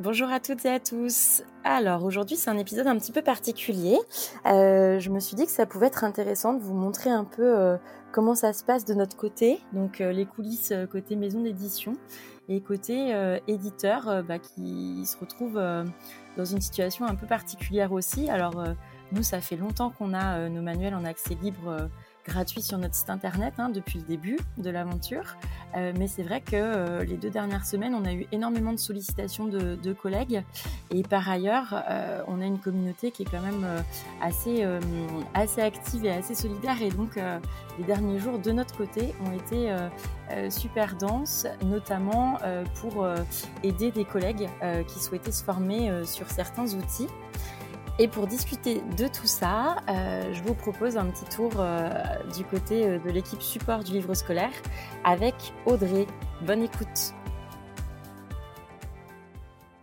Bonjour à toutes et à tous. Alors aujourd'hui c'est un épisode un petit peu particulier. Euh, je me suis dit que ça pouvait être intéressant de vous montrer un peu euh, comment ça se passe de notre côté, donc euh, les coulisses côté maison d'édition et côté éditeur bah, qui se retrouve dans une situation un peu particulière aussi. Alors nous ça fait longtemps qu'on a nos manuels en accès libre gratuit sur notre site internet hein, depuis le début de l'aventure. Euh, mais c'est vrai que euh, les deux dernières semaines, on a eu énormément de sollicitations de, collègues. Et par ailleurs, euh, on a une communauté qui est quand même assez, assez active et assez solidaire. Et donc, les derniers jours de notre côté ont été super denses, notamment pour aider des collègues qui souhaitaient se former sur certains outils. Et pour discuter de tout ça, euh, je vous propose un petit tour euh, du côté euh, de l'équipe support du livre scolaire avec Audrey. Bonne écoute.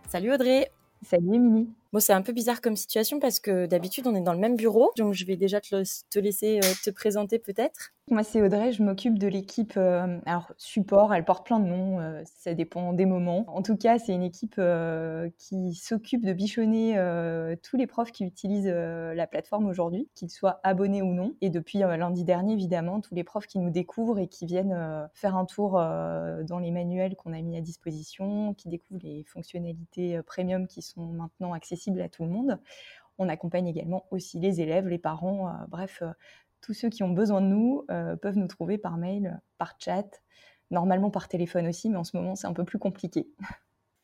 Salut Audrey. Salut Émilie. Bon, c'est un peu bizarre comme situation parce que d'habitude on est dans le même bureau, donc je vais déjà te, te laisser te présenter peut-être. Moi, c'est Audrey, je m'occupe de l'équipe. Euh, alors, support, elle porte plein de noms, euh, ça dépend des moments. En tout cas, c'est une équipe euh, qui s'occupe de bichonner tous les profs qui utilisent la plateforme aujourd'hui, qu'ils soient abonnés ou non. Et depuis lundi dernier, évidemment, tous les profs qui nous découvrent et qui viennent faire un tour dans les manuels qu'on a mis à disposition, qui découvrent les fonctionnalités premium qui sont maintenant accessibles à tout le monde. On accompagne également aussi les élèves, les parents, bref tous ceux qui ont besoin de nous euh, peuvent nous trouver par mail, par chat, normalement par téléphone aussi, mais en ce moment c'est un peu plus compliqué.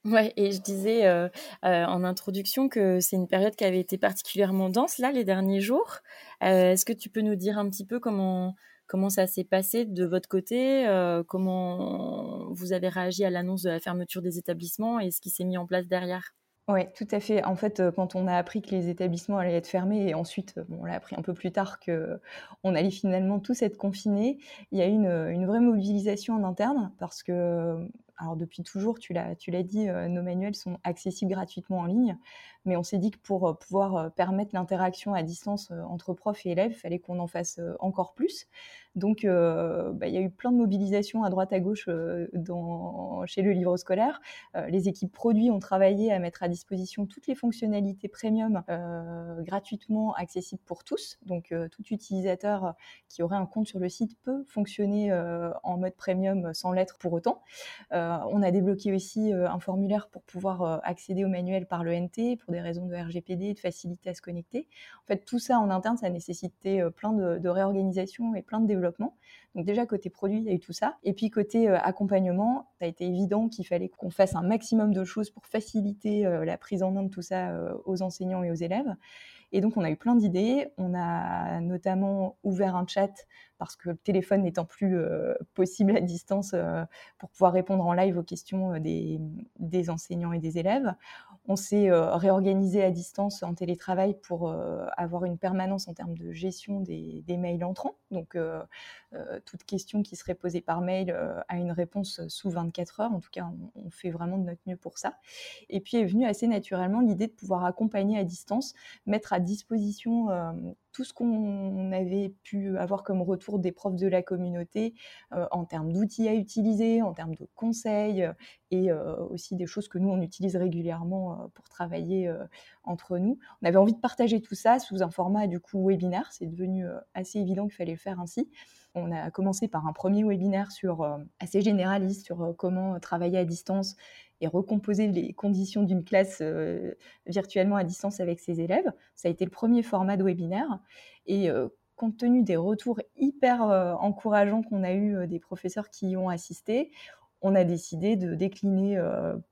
Ouais, et je disais euh, euh, en introduction que c'est une période qui avait été particulièrement dense là les derniers jours. Est-ce que tu peux nous dire un petit peu comment comment ça s'est passé de votre côté, comment vous avez réagi à l'annonce de la fermeture des établissements et ce qui s'est mis en place derrière? Oui, tout à fait. En fait, euh, quand on a appris que les établissements allaient être fermés, et ensuite, euh, on l'a appris un peu plus tard qu'on allait finalement tous être confinés, il y a eu une, vraie mobilisation en interne parce que alors depuis toujours, tu l'as, tu l'as dit, euh, nos manuels sont accessibles gratuitement en ligne, mais on s'est dit que pour euh, pouvoir euh, permettre l'interaction à distance entre profs et élèves, il fallait qu'on en fasse encore plus. Donc, bah, il y a eu plein de mobilisations à droite à gauche dans, chez le livre scolaire. les équipes produits ont travaillé à mettre à disposition toutes les fonctionnalités premium gratuitement accessibles pour tous. Donc, tout utilisateur qui aurait un compte sur le site peut fonctionner en mode premium sans l'être pour autant. Euh, on a débloqué aussi euh, un formulaire pour pouvoir euh, accéder au manuel par le NT pour des raisons de RGPD, de facilité à se connecter. En fait, tout ça en interne, ça a nécessité plein de, réorganisation et plein de développement. Donc déjà côté produit, il y a eu tout ça. Et puis côté accompagnement, ça a été évident qu'il fallait qu'on fasse un maximum de choses pour faciliter la prise en main de tout ça aux enseignants et aux élèves. Et donc, on a eu plein d'idées. On a notamment ouvert un chat parce que le téléphone n'étant plus euh, possible à distance euh, pour pouvoir répondre en live aux questions euh, des, enseignants et des élèves. On s'est réorganisé à distance en télétravail pour avoir une permanence en termes de gestion des, mails entrants. Donc, toute question qui serait posée par mail a une réponse sous 24 heures. En tout cas, on, fait vraiment de notre mieux pour ça. Et puis est venue assez naturellement l'idée de pouvoir accompagner à distance, mettre à disposition tout ce qu'on avait pu avoir comme retour des profs de la communauté euh, en termes d'outils à utiliser, en termes de conseils euh, et aussi des choses que nous, on utilise régulièrement pour travailler entre nous. On avait envie de partager tout ça sous un format du coup webinaire. C'est devenu assez évident qu'il fallait le faire ainsi. On a commencé par un premier webinaire sur, assez généraliste sur comment travailler à distance et recomposer les conditions d'une classe euh, virtuellement à distance avec ses élèves. Ça a été le premier format de webinaire. Et euh, compte tenu des retours hyper euh, encourageants qu'on a eu des professeurs qui y ont assisté, on a décidé de décliner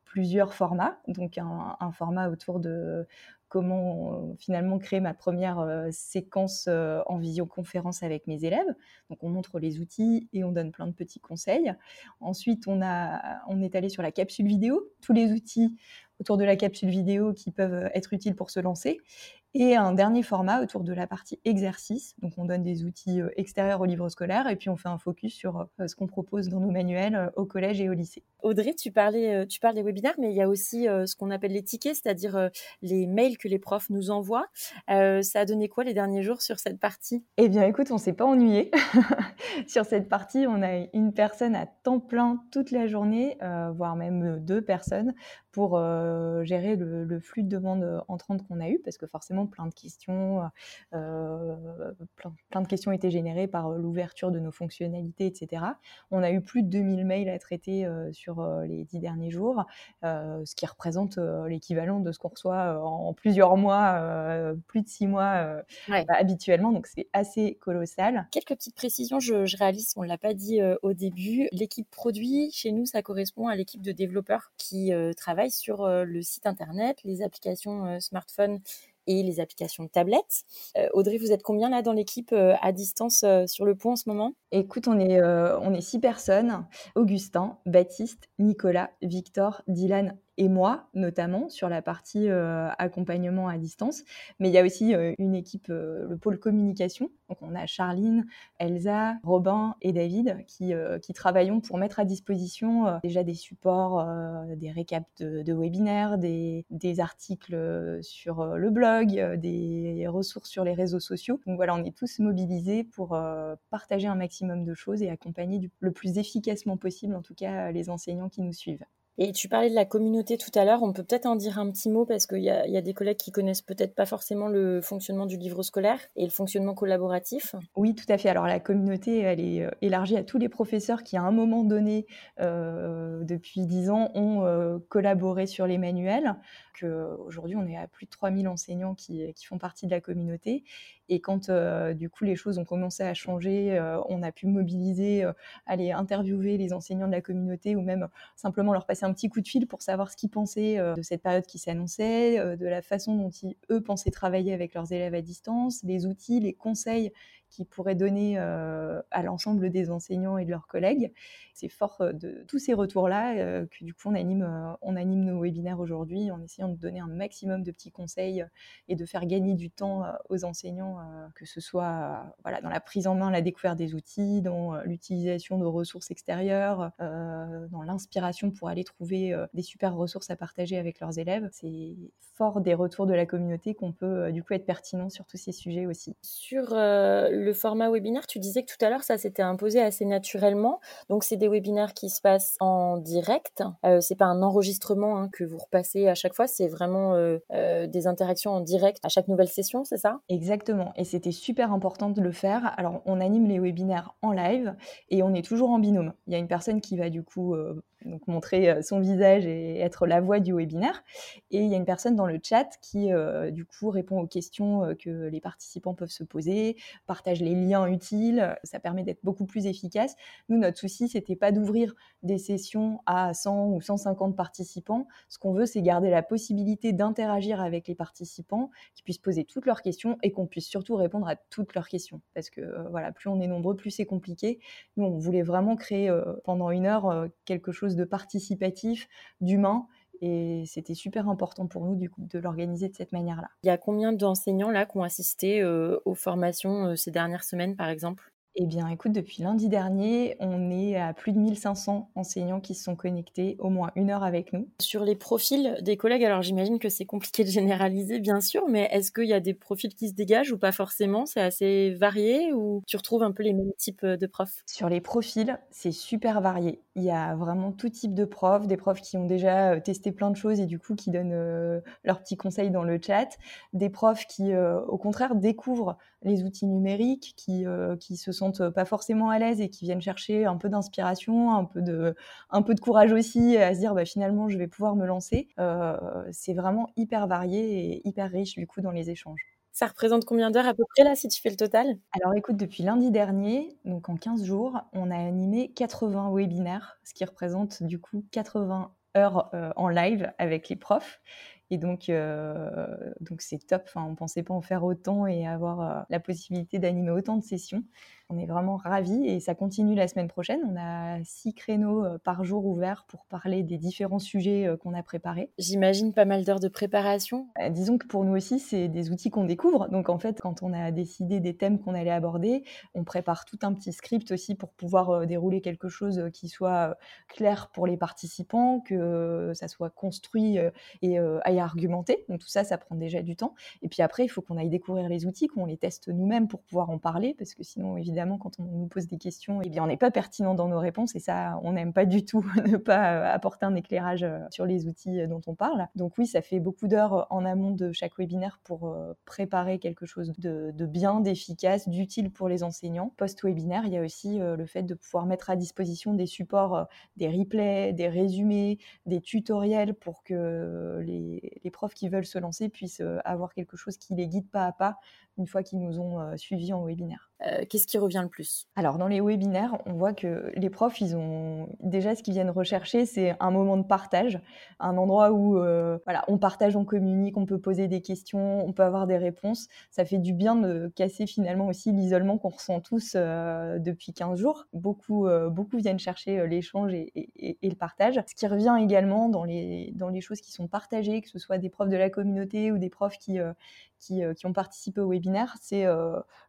plusieurs formats. Donc un, format autour de comment euh, finalement créer ma première euh, séquence euh, en visioconférence avec mes élèves. Donc on montre les outils et on donne plein de petits conseils. Ensuite, on, a, on est allé sur la capsule vidéo, tous les outils autour de la capsule vidéo qui peuvent être utiles pour se lancer. Et un dernier format autour de la partie exercice. Donc, on donne des outils extérieurs au livre scolaire et puis on fait un focus sur ce qu'on propose dans nos manuels au collège et au lycée. Audrey, tu parlais, tu parles des webinaires, mais il y a aussi ce qu'on appelle les tickets, c'est-à-dire les mails que les profs nous envoient. ça a donné quoi les derniers jours sur cette partie? Eh bien, écoute, on s'est pas ennuyé. sur cette partie, on a une personne à temps plein toute la journée, voire même deux personnes, pour gérer le, flux de demandes entrantes qu'on a eu, parce que forcément, plein de questions, plein, de questions étaient générées par l'ouverture de nos fonctionnalités, etc. On a eu plus de 2000 mails à traiter sur les dix derniers jours, ce qui représente l'équivalent de ce qu'on reçoit en plusieurs mois, plus de six mois bah, habituellement, donc c'est assez colossal. Quelques petites précisions, je, je réalise, on ne l'a pas dit au début, l'équipe produit, chez nous, ça correspond à l'équipe de développeurs qui travaillent sur le site internet, les applications smartphone et les applications de tablette. Audrey, vous êtes combien là dans l'équipe à distance sur le pont en ce moment? Écoute, on est, on est six personnes. Augustin, Baptiste, Nicolas, Victor, Dylan et moi notamment sur la partie euh, accompagnement à distance. Mais il y a aussi euh, une équipe, euh, le pôle communication. Donc on a Charline, Elsa, Robin et David qui, qui travaillons pour mettre à disposition déjà des supports, des récaps de, webinaires, des, articles sur le blog, des ressources sur les réseaux sociaux. Donc voilà, on est tous mobilisés pour partager un maximum de choses et accompagner le plus efficacement possible en tout cas les enseignants qui nous suivent. Et tu parlais de la communauté tout à l'heure, on peut peut-être en dire un petit mot parce qu'il y, a des collègues qui connaissent peut-être pas forcément le fonctionnement du livre scolaire et le fonctionnement collaboratif. Oui, tout à fait. Alors la communauté, elle est euh, élargie à tous les professeurs qui, à un moment donné, euh, depuis dix ans, ont euh, collaboré sur les manuels. Aujourd'hui, on est à plus de 3000 enseignants qui, font partie de la communauté. Et quand euh, du coup les choses ont commencé à changer, euh, on a pu mobiliser, euh, aller interviewer les enseignants de la communauté ou même simplement leur passer un petit coup de fil pour savoir ce qu'ils pensaient de cette période qui s'annonçait, de la façon dont ils, eux pensaient travailler avec leurs élèves à distance, les outils, les conseils qui pourrait donner euh, à l'ensemble des enseignants et de leurs collègues. C'est fort euh, de tous ces retours-là euh, que du coup on anime, on anime nos webinaires aujourd'hui en essayant de donner un maximum de petits conseils et de faire gagner du temps aux enseignants, que ce soit voilà, dans la prise en main, la découverte des outils, dans l'utilisation de ressources extérieures, dans l'inspiration pour aller trouver des super ressources à partager avec leurs élèves. C'est fort des retours de la communauté qu'on peut du coup être pertinent sur tous ces sujets aussi. Sur le format webinaire, tu disais que tout à l'heure, ça s'était imposé assez naturellement. Donc, c'est des webinaires qui se passent en direct. Euh, c'est pas un enregistrement hein, que vous repassez à chaque fois. C'est vraiment euh, euh, des interactions en direct à chaque nouvelle session, c'est ça? Exactement. Et c'était super important de le faire. Alors, on anime les webinaires en live et on est toujours en binôme. Il y a une personne qui va du coup donc montrer euh, son visage et être la voix du webinaire. Et il y a une personne dans le chat qui, euh, du coup, répond aux questions euh, que les participants peuvent se poser, partage les liens utiles. Ça permet d'être beaucoup plus efficace. Nous, notre souci, c'était pas d'ouvrir des sessions à 100 ou 150 participants. Ce qu'on veut, c'est garder la possibilité d'interagir avec les participants, qui puissent poser toutes leurs questions et qu'on puisse surtout répondre à toutes leurs questions. Parce que, voilà, plus on est nombreux, plus c'est compliqué. Nous, on voulait vraiment créer pendant une heure quelque chose de participatif, d'humain. Et c'était super important pour nous de l'organiser de cette manière-là. Il y a combien d'enseignants là qui ont assisté euh, aux formations euh, ces dernières semaines, par exemple? Eh bien, écoute, depuis lundi dernier, on est à plus de 1500 enseignants qui se sont connectés au moins une heure avec nous. Sur les profils des collègues, alors j'imagine que c'est compliqué de généraliser, bien sûr, mais est-ce qu'il y a des profils qui se dégagent ou pas forcément? C'est assez varié ou tu retrouves un peu les mêmes types de profs? Sur les profils, c'est super varié. Il y a vraiment tout type de profs, des profs qui ont déjà euh, testé plein de choses et du coup qui donnent euh, leurs petits conseils dans le chat, des profs qui, euh, au contraire, découvrent les outils numériques, qui, qui se sentent pas forcément à l'aise et qui viennent chercher un peu d'inspiration, un peu de, un peu de courage aussi à se dire bah, finalement je vais pouvoir me lancer. c'est vraiment hyper varié et hyper riche du coup dans les échanges. Ça représente combien d'heures à peu près là si tu fais le total? Alors écoute, depuis lundi dernier, donc en 15 jours, on a animé 80 webinaires, ce qui représente du coup 80 heures euh, en live avec les profs. Et donc, euh, donc c'est top. Enfin, on pensait pas en faire autant et avoir euh, la possibilité d'animer autant de sessions. On est vraiment ravis et ça continue la semaine prochaine. On a six créneaux par jour ouverts pour parler des différents sujets qu'on a préparés. J'imagine pas mal d'heures de préparation. disons que pour nous aussi, c'est des outils qu'on découvre. Donc en fait, quand on a décidé des thèmes qu'on allait aborder, on prépare tout un petit script aussi pour pouvoir dérouler quelque chose qui soit clair pour les participants, que ça soit construit et aille argumenter. Donc tout ça, ça prend déjà du temps. Et puis après, il faut qu'on aille découvrir les outils, qu'on les teste nous-mêmes pour pouvoir en parler, parce que sinon, évidemment, quand on nous pose des questions, eh bien, on n'est pas pertinent dans nos réponses et ça, on n'aime pas du tout ne pas apporter un éclairage sur les outils dont on parle. Donc oui, ça fait beaucoup d'heures en amont de chaque webinaire pour préparer quelque chose de, bien, d'efficace, d'utile pour les enseignants. Post-webinaire, il y a aussi le fait de pouvoir mettre à disposition des supports, des replays, des résumés, des tutoriels pour que les profs qui veulent se lancer puissent avoir quelque chose qui les guide pas à pas une fois qu'ils nous ont suivis en webinaire. Euh, qu'est-ce qui revient le plus? Alors dans les webinaires, on voit que les profs, ils ont déjà ce qu'ils viennent rechercher, c'est un moment de partage, un endroit où euh, voilà, on partage, on communique, on peut poser des questions, on peut avoir des réponses. Ça fait du bien de casser finalement aussi l'isolement qu'on ressent tous euh, depuis 15 jours. Beaucoup, beaucoup viennent chercher l'échange et, le partage. Ce qui revient également dans les, dans les choses qui sont partagées, que ce soit des profs de la communauté ou des profs qui, qui, qui ont participé au webinaire, c'est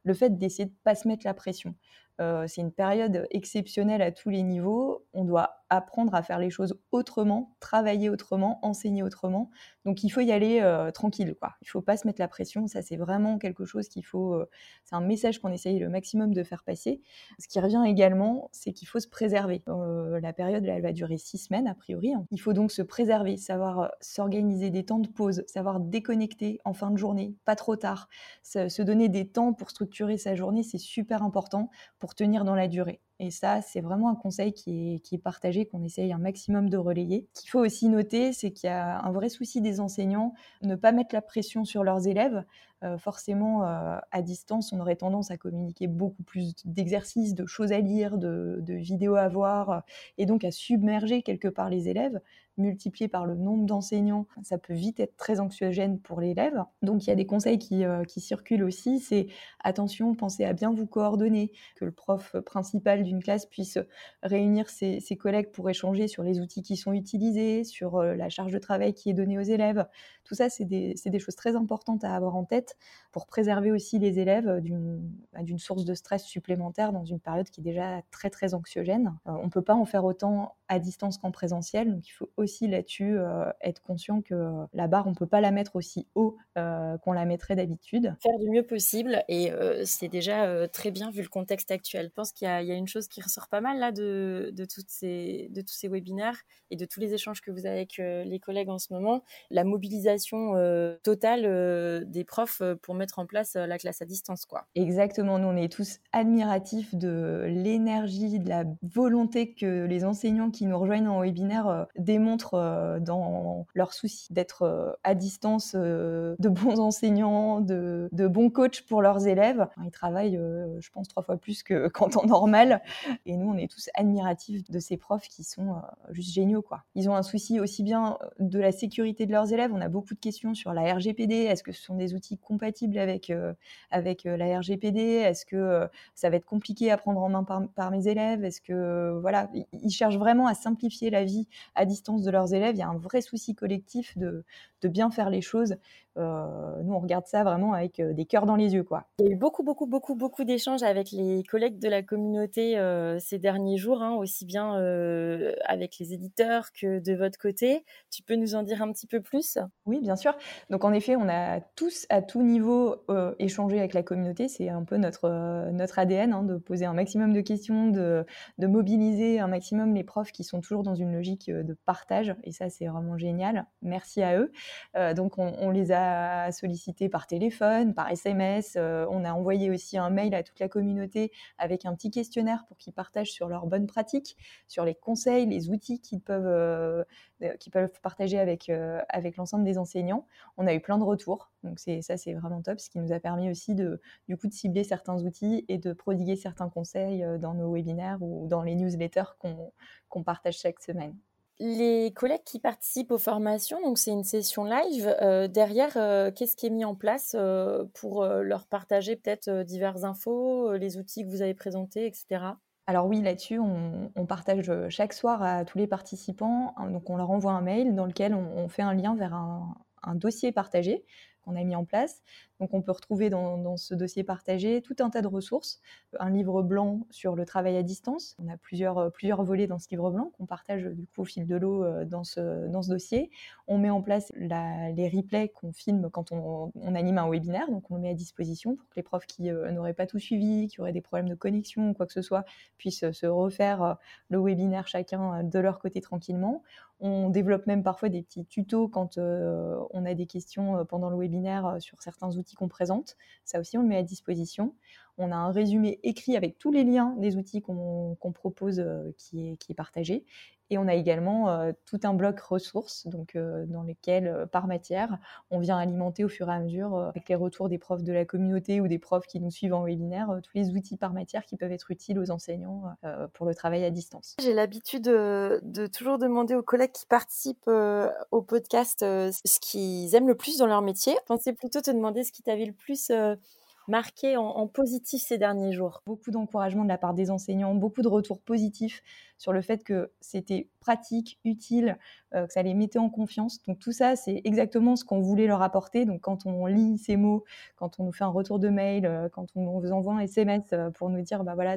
le fait d'essayer de pas se mettre la pression. Euh, c'est une période exceptionnelle à tous les niveaux. On doit apprendre à faire les choses autrement, travailler autrement, enseigner autrement. Donc il faut y aller euh, tranquille, quoi. Il faut pas se mettre la pression. Ça, c'est vraiment quelque chose qu'il faut. Euh, c'est un message qu'on essaye le maximum de faire passer. Ce qui revient également, c'est qu'il faut se préserver. la période, elle va durer six semaines a priori. Hein. Il faut donc se préserver, savoir s'organiser des temps de pause, savoir déconnecter en fin de journée, pas trop tard, se donner des temps pour structurer sa journée, c'est super important pour tenir dans la durée. Et ça, c'est vraiment un conseil qui est, partagé, qu'on essaye un maximum de relayer. Ce qu'il faut aussi noter, c'est qu'il y a un vrai souci des enseignants, ne pas mettre la pression sur leurs élèves. Euh, forcément, euh, à distance, on aurait tendance à communiquer beaucoup plus d'exercices, de choses à lire, de, vidéos à voir, et donc à submerger quelque part les élèves multiplié par le nombre d'enseignants, ça peut vite être très anxiogène pour l'élève. Donc il y a des conseils euh, qui circulent aussi, c'est attention, pensez à bien vous coordonner, que le prof principal d'une classe puisse réunir ses, collègues pour échanger sur les outils qui sont utilisés, sur euh, la charge de travail qui est donnée aux élèves. Tout ça, c'est des, choses très importantes à avoir en tête pour préserver aussi les élèves d'une bah, source de stress supplémentaire dans une période qui est déjà très très anxiogène. Euh, on ne peut pas en faire autant à distance qu'en présentiel, donc il faut aussi là-dessus euh, être conscient que euh, la barre, on peut pas la mettre aussi haut euh, qu'on la mettrait d'habitude. Faire du mieux possible et c'est déjà très bien vu le contexte actuel. Je pense qu'il y, a une chose qui ressort pas mal là de, de, toutes ces, de tous ces webinaires et de tous les échanges que vous avez avec les collègues en ce moment, la mobilisation totale des profs pour mettre en place la classe à distance. Quoi. Exactement, nous on est tous admiratifs de l'énergie, de la volonté que les enseignants qui nous rejoignent en webinaire démontrent euh, dans leur souci d'être euh, à distance euh, de bons enseignants, de, bons coachs pour leurs élèves. Ils travaillent, je pense, trois fois plus que qu'en temps normal. Et nous, on est tous admiratifs de ces profs qui sont juste géniaux. Quoi. Ils ont un souci aussi bien de la sécurité de leurs élèves. On a beaucoup de questions sur la RGPD. Est-ce que ce sont des outils compatibles avec, avec la RGPD Est-ce que ça va être compliqué à prendre en main par, par mes élèves? Est-ce que voilà, ils cherchent vraiment à simplifier la vie à distance de leurs élèves. Il y a un vrai souci collectif de, de bien faire les choses. Euh, nous, on regarde ça vraiment avec euh, des cœurs dans les yeux. Quoi. Il y a eu beaucoup, beaucoup, beaucoup, beaucoup d'échanges avec les collègues de la communauté euh, ces derniers jours, hein, aussi bien avec les éditeurs que de votre côté. Tu peux nous en dire un petit peu plus? Oui, bien sûr. Donc, en effet, on a tous, à tout niveau, échangé avec la communauté. C'est un peu notre, notre ADN hein, de poser un maximum de questions, de, de mobiliser un maximum les profs qui sont toujours dans une logique de partage. Et ça, c'est vraiment génial. Merci à eux. donc, on, les a sollicité par téléphone, par SMS. Euh, on a envoyé aussi un mail à toute la communauté avec un petit questionnaire pour qu'ils partagent sur leurs bonnes pratiques, sur les conseils, les outils qu'ils peuvent, euh, euh, peuvent partager avec, avec l'ensemble des enseignants. On a eu plein de retours, donc ça c'est vraiment top, ce qui nous a permis aussi de, du coup, de cibler certains outils et de prodiguer certains conseils dans nos webinaires ou dans les newsletters qu'on, qu'on partage chaque semaine. Les collègues qui participent aux formations, donc c'est une session live, euh, derrière, euh, qu'est-ce qui est mis en place euh, pour leur partager peut-être diverses infos, les outils que vous avez présentés, etc. Alors oui, là-dessus, on, partage chaque soir à tous les participants, hein, donc on leur envoie un mail dans lequel on, fait un lien vers un dossier partagé qu'on a mis en place. Donc on peut retrouver dans, ce dossier partagé tout un tas de ressources, un livre blanc sur le travail à distance. On a plusieurs, euh, plusieurs volets dans ce livre blanc qu'on partage du coup au fil de l'eau euh, dans ce, dans ce dossier. On met en place les replays qu'on filme quand on, anime un webinaire, donc on le met à disposition pour que les profs qui euh, n'auraient pas tout suivi, qui auraient des problèmes de connexion ou quoi que ce soit, puissent se refaire le webinaire chacun de leur côté tranquillement. On développe même parfois des petits tutos quand on a des questions pendant le webinaire sur certains outils qu'on présente. Ça aussi, on le met à disposition. On a un résumé écrit avec tous les liens des outils qu'on propose euh, qui, est, partagé. Et on a également euh, tout un bloc ressources, donc euh, dans lesquels, par matière, on vient alimenter au fur et à mesure, avec les retours des profs de la communauté ou des profs qui nous suivent en webinaire, tous les outils par matière qui peuvent être utiles aux enseignants pour le travail à distance. J'ai l'habitude de, toujours demander aux collègues qui participent au podcast ce qu'ils aiment le plus dans leur métier. Je pensais plutôt te demander ce qui t'avait le plus marqué en, positif ces derniers jours Beaucoup d'encouragement de la part des enseignants, beaucoup de retours positifs sur le fait que c'était pratique, utile, euh, que ça les mettait en confiance. Donc tout ça, c'est exactement ce qu'on voulait leur apporter. Donc quand on lit ces mots, quand on nous fait un retour de mail, euh, quand on vous envoie un SMS euh, pour nous dire, bah voilà,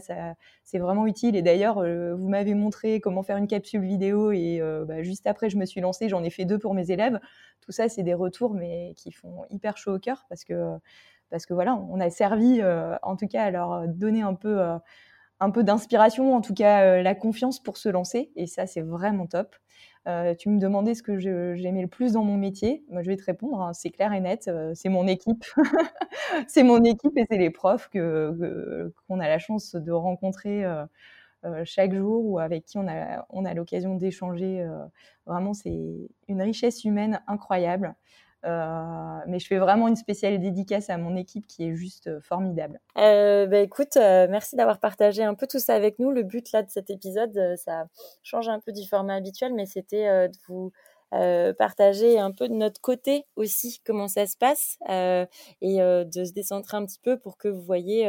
c'est vraiment utile. Et d'ailleurs, vous m'avez montré comment faire une capsule vidéo et bah, juste après, je me suis lancée, j'en ai fait deux pour mes élèves. Tout ça, c'est des retours, mais qui font hyper chaud au cœur parce que parce que voilà, on a servi, euh, en tout cas, à leur donner un peu, euh, un peu d'inspiration, en tout cas euh, la confiance pour se lancer, et ça, c'est vraiment top. tu me demandais ce que j'aimais le plus dans mon métier. Moi, je vais te répondre, hein, c'est clair et net, c'est mon équipe. c'est mon équipe et c'est les profs que, qu'on a la chance de rencontrer chaque jour ou avec qui on a, on a l'occasion d'échanger. vraiment, c'est une richesse humaine incroyable. Euh, mais je fais vraiment une spéciale dédicace à mon équipe qui est juste euh, formidable. Euh, bah, écoute, merci d'avoir partagé un peu tout ça avec nous. Le but là de cet épisode, ça change un peu du format habituel, mais c'était de vous euh, partager un peu de notre côté aussi comment ça se passe euh, et euh, de se décentrer un petit peu pour que vous voyez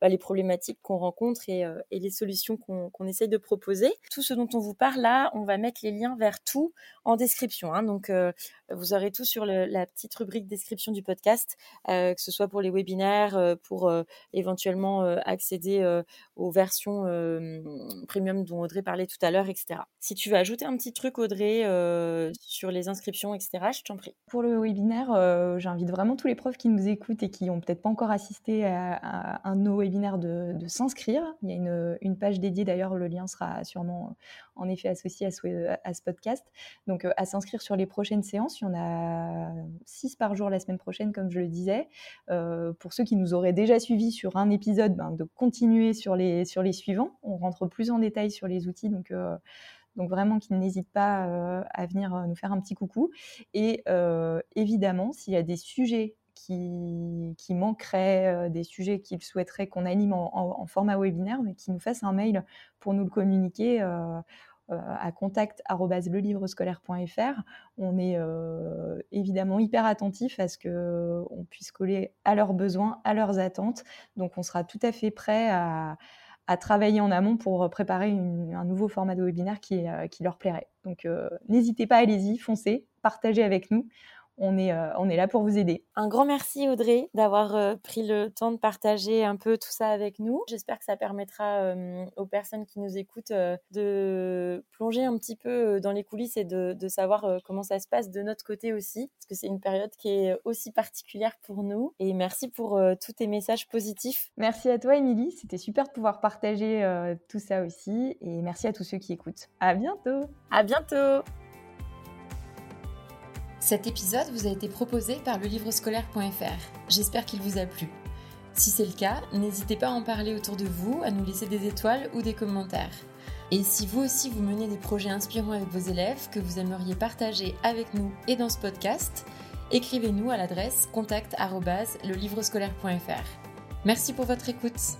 bah, les problématiques qu'on rencontre et, les solutions qu'on essaye de proposer. Tout ce dont on vous parle là, on va mettre les liens vers tout en description. Hein, donc vous aurez tout sur la petite rubrique description du podcast, que ce soit pour les webinaires, pour éventuellement accéder aux versions premium dont Audrey parlait tout à l'heure, etc. Si tu veux ajouter un petit truc, Audrey, sur les inscriptions, etc. Je t'en prie. Pour le webinaire, euh, j'invite vraiment tous les profs qui nous écoutent et qui n'ont peut-être pas encore assisté à, un de nos webinaires de, s'inscrire. Il y a une, page dédiée, d'ailleurs, le lien sera sûrement en effet associé à ce, podcast. Donc, euh, à s'inscrire sur les prochaines séances. Il y en a six par jour la semaine prochaine, comme je le disais. Euh, pour ceux qui nous auraient déjà suivis sur un épisode, ben, de continuer sur les, sur les suivants. On rentre plus en détail sur les outils. Donc, donc vraiment qu'ils n'hésitent pas euh, à venir euh, nous faire un petit coucou. Et euh, évidemment, s'il y a des sujets qui, manqueraient, des sujets qu'ils souhaiteraient qu'on anime en, format webinaire, mais qui nous fassent un mail pour nous le communiquer à contact@lelivrescolaire.fr. On est évidemment hyper attentif à ce qu'on puisse coller à leurs besoins, à leurs attentes. Donc on sera tout à fait prêt à, à travailler en amont pour préparer un nouveau format de webinaire qui, euh, leur plairait. Donc euh, n'hésitez pas, allez-y, foncez, partagez avec nous on est, euh, on est là pour vous aider. Un grand merci Audrey d'avoir euh, pris le temps de partager un peu tout ça avec nous. J'espère que ça permettra euh, aux personnes qui nous écoutent de plonger un petit peu dans les coulisses et de, savoir comment ça se passe de notre côté aussi, parce que c'est une période qui est aussi particulière pour nous. Et merci pour tous tes messages positifs. Merci à toi Émilie, c'était super de pouvoir partager tout ça aussi. Et merci à tous ceux qui écoutent. À bientôt. À bientôt. Cet épisode vous a été proposé par le livrescolaire.fr. J'espère qu'il vous a plu. Si c'est le cas, n'hésitez pas à en parler autour de vous, à nous laisser des étoiles ou des commentaires. Et si vous aussi vous menez des projets inspirants avec vos élèves que vous aimeriez partager avec nous et dans ce podcast, écrivez-nous à l'adresse contact@lelivrescolaire.fr. Merci pour votre écoute.